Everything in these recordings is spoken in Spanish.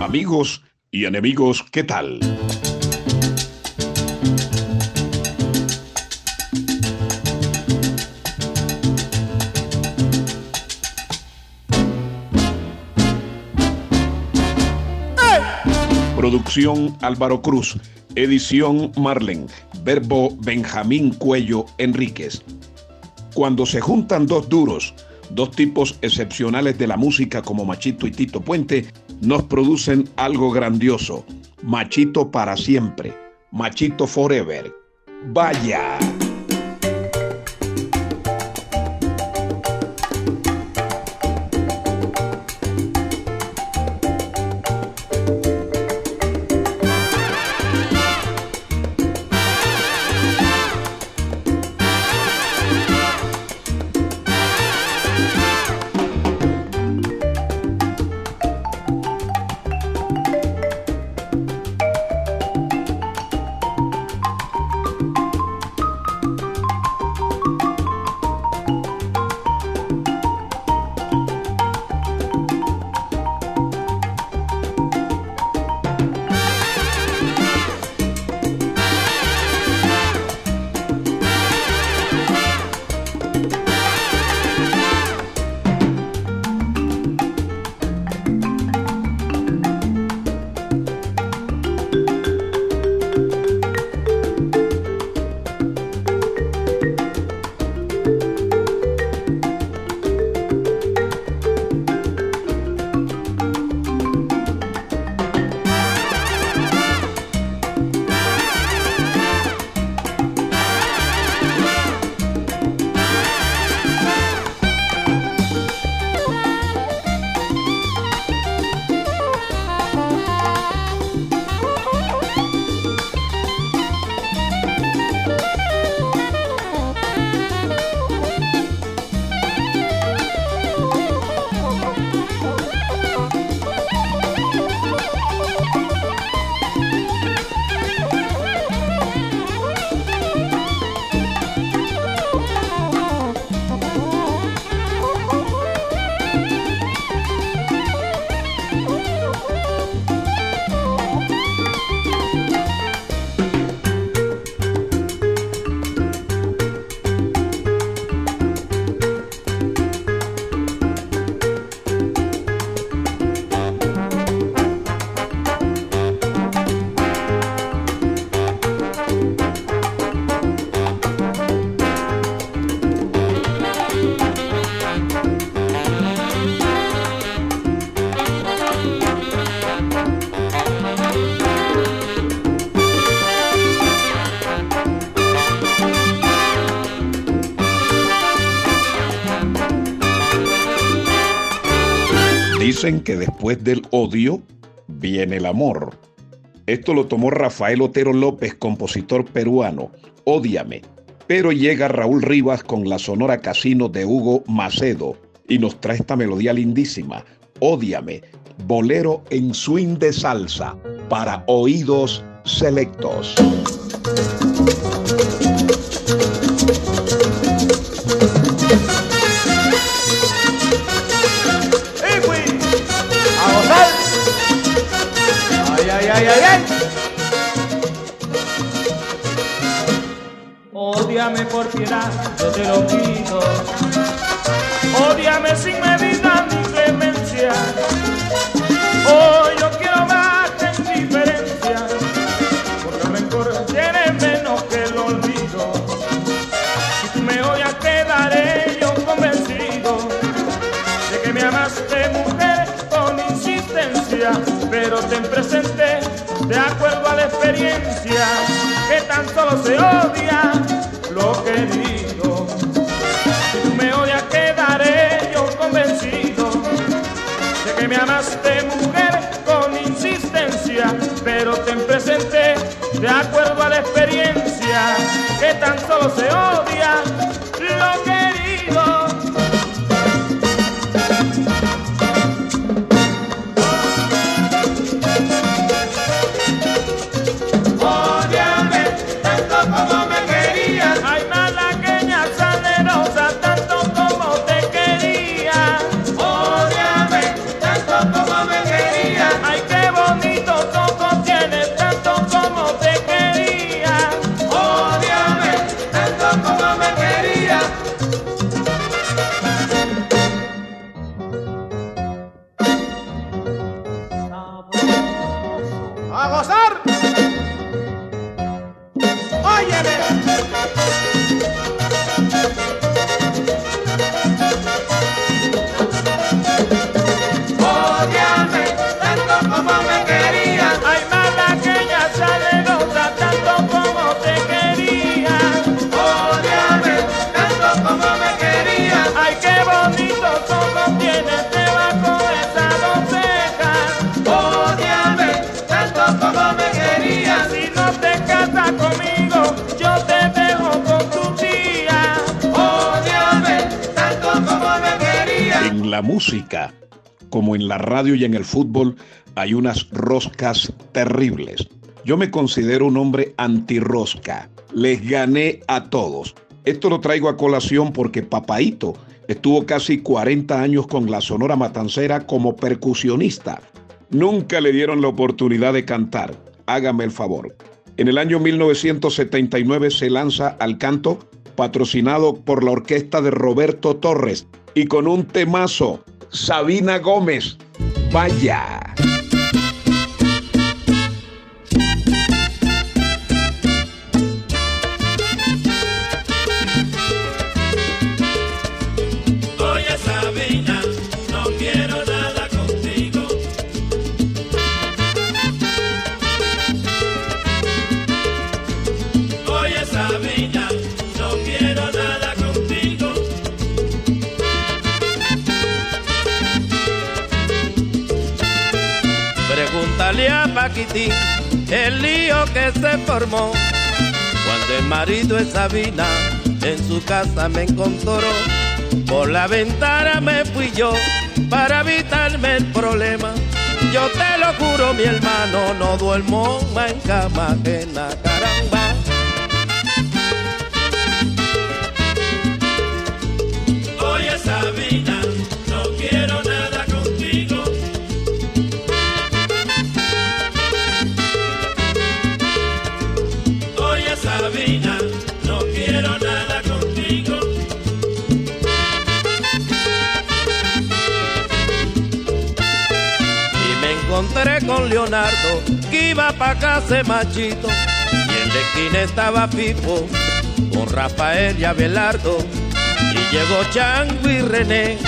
Amigos y enemigos, ¿qué tal? Producción Álvaro Cruz, edición Marlen, verbo Benjamín Cuello Enríquez. Cuando se juntan dos duros, dos tipos excepcionales de la música como Machito y Tito Puente, nos producen algo grandioso. Machito para siempre. Machito forever. Vaya. Que después del odio viene el amor. Esto lo tomó Rafael Otero López, compositor peruano. Ódiame. Pero llega Raúl Rivas con la sonora casino de Hugo Macedo y nos trae esta melodía lindísima. Ódiame. Bolero en swing de salsa para oídos selectos. Ay, ay, por piedad, yo te lo pido. Ódiame sin medida de acuerdo música, como en la radio y en el fútbol, hay unas roscas terribles. Yo me considero un hombre antirrosca. Les gané a todos. Esto lo traigo a colación porque Papaito estuvo casi 40 años con la Sonora Matancera como percusionista. Nunca le dieron la oportunidad de cantar. Hágame el favor. En el año 1979 se lanza al canto patrocinado por la orquesta de Roberto Torres y con un temazo, Sabina Gómez. Vaya. El lío que se formó cuando el marido de Sabina en su casa me encontró. Por la ventana me fui yo para evitarme el problema. Yo te lo juro, mi hermano, no duermo más en cama ajena, caramba. Leonardo que iba pa' casa machito y en la esquina estaba Pipo con Rafael y Abelardo y llegó Chango y René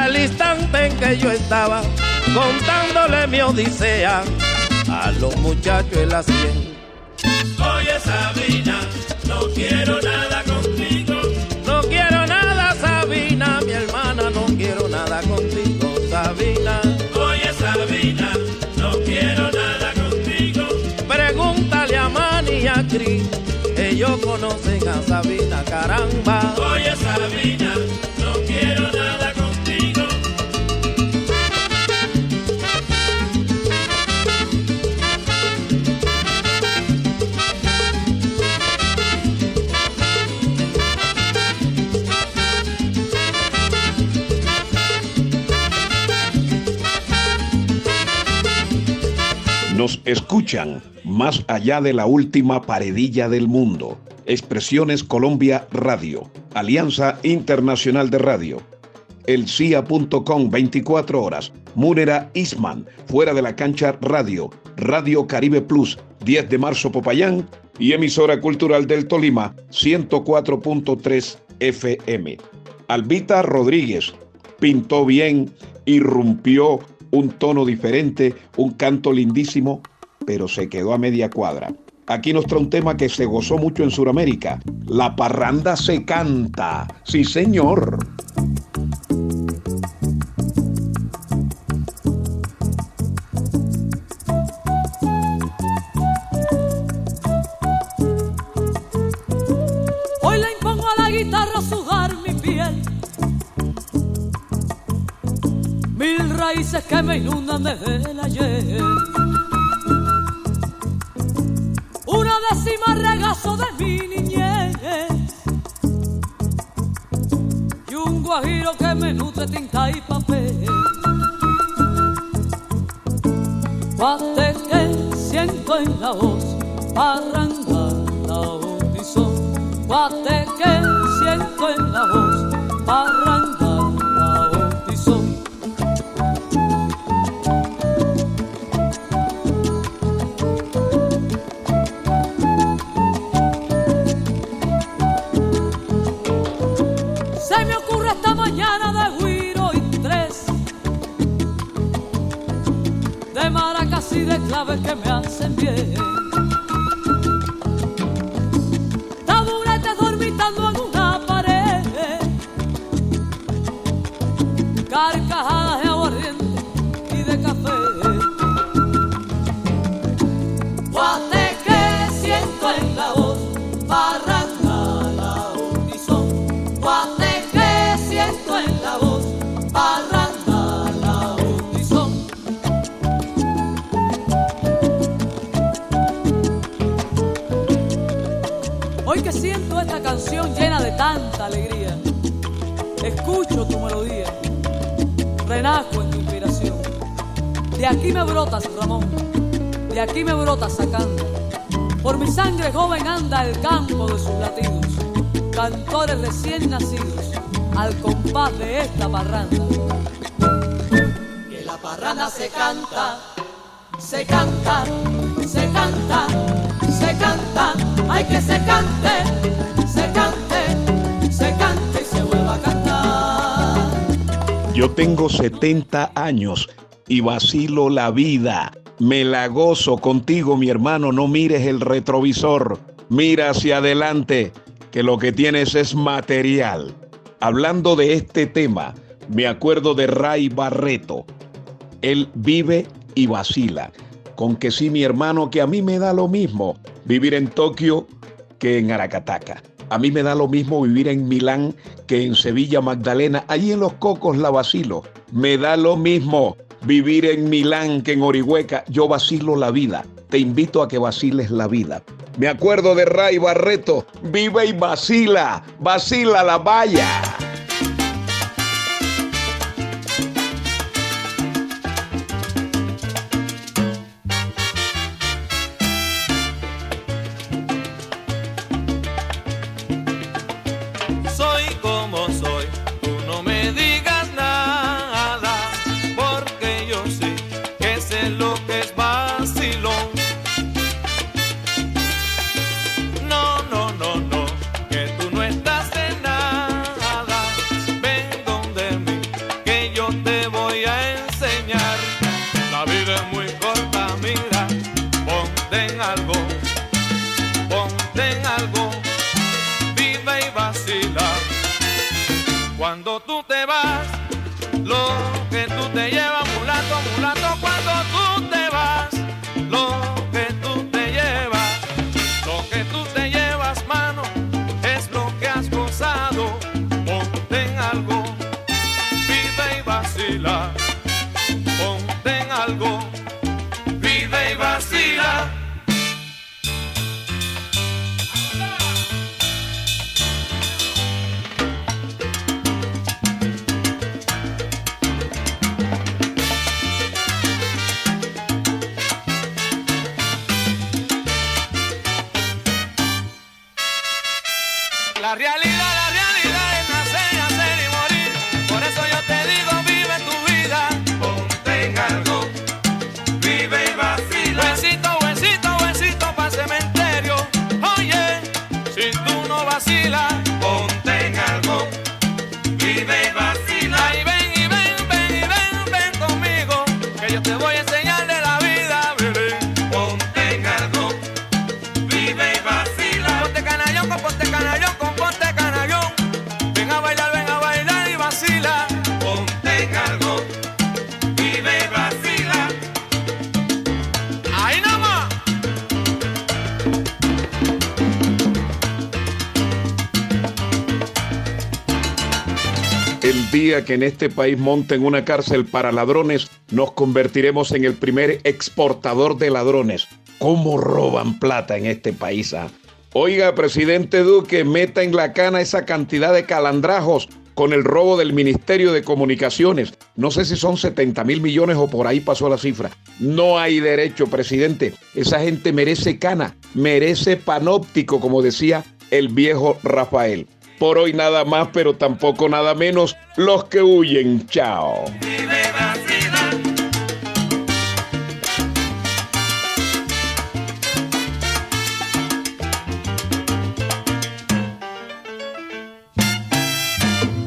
al instante en que yo estaba contándole mi odisea a los muchachos en la sien. Oye Sabina, no quiero ellos conocen a Sabina, caramba. Oye Sabina, escuchan más allá de la última paredilla del mundo. Expresiones Colombia Radio, Alianza Internacional de Radio. El CIA.com 24 horas. Múnera Isman, fuera de la cancha Radio. Radio Caribe Plus, 10 de marzo Popayán y emisora cultural del Tolima, 104.3 FM. Albita Rodríguez pintó bien, irrumpió un tono diferente, un canto lindísimo pero se quedó a media cuadra. Aquí nos trae un tema que se gozó mucho en Sudamérica. La parranda se canta. Sí, señor. Hoy le impongo a la guitarra sujar mi piel. Mil raíces que me inundan desde el ayer décima regazo de mi niñez. Y un guajiro que me nutre tinta y papel. Guate que siento en la voz, arranca la horizonte. Guate que siento en la voz, arranca claves que me hacen bien. Canción llena de tanta alegría. Escucho tu melodía, renazco en tu inspiración. De aquí me brotas, Ramón, de aquí me brotas sacando. Por mi sangre joven anda el campo de sus latidos, cantores recién nacidos, al compás de esta parranda. Que la parranda se canta, se canta, hay que se cante Yo tengo 70 años y vacilo la vida. Me la gozo contigo, mi hermano. No mires el retrovisor. Mira hacia adelante, que lo que tienes es material. Hablando de este tema, me acuerdo de Ray Barreto. Él vive y vacila. Con que sí, mi hermano, que a mí me da lo mismo vivir en Tokio que en Aracataca. A mí me da lo mismo vivir en Milán que en Sevilla Magdalena. Allí en Los Cocos la vacilo. Me da lo mismo vivir en Milán que en Orihueca. Yo vacilo la vida. Te invito a que vaciles la vida. Me acuerdo de Ray Barreto. Vive y vacila. Vacila la valla. algo. vacila. Ponte en algo, vive y vacila. Y ven y ven, ven y ven, ven conmigo, que yo te voy a enseñar de la vida, bebé. Ponte en algo, vive y vacila. Ponte canallón, con ponte canallón, con ponte canallón. Ven a bailar, ven a bailar y vacila. Ponte en algo, vive y vacila. Ahí nomás. Día que en este país monten una cárcel para ladrones, nos convertiremos en el primer exportador de ladrones. ¿Cómo roban plata en este país? ah? Oiga, presidente Duque, meta en la cana esa cantidad de calandrajos con el robo del Ministerio de Comunicaciones. No sé si son 70 mil millones o por ahí pasó la cifra. No hay derecho, presidente. Esa gente merece cana, merece panóptico, como decía el viejo Rafael. Por hoy nada más, pero tampoco nada menos. Los que huyen, chao.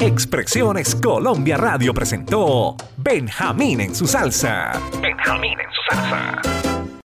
Expresiones Colombia Radio presentó Benjamín en su salsa. Benjamín en su salsa.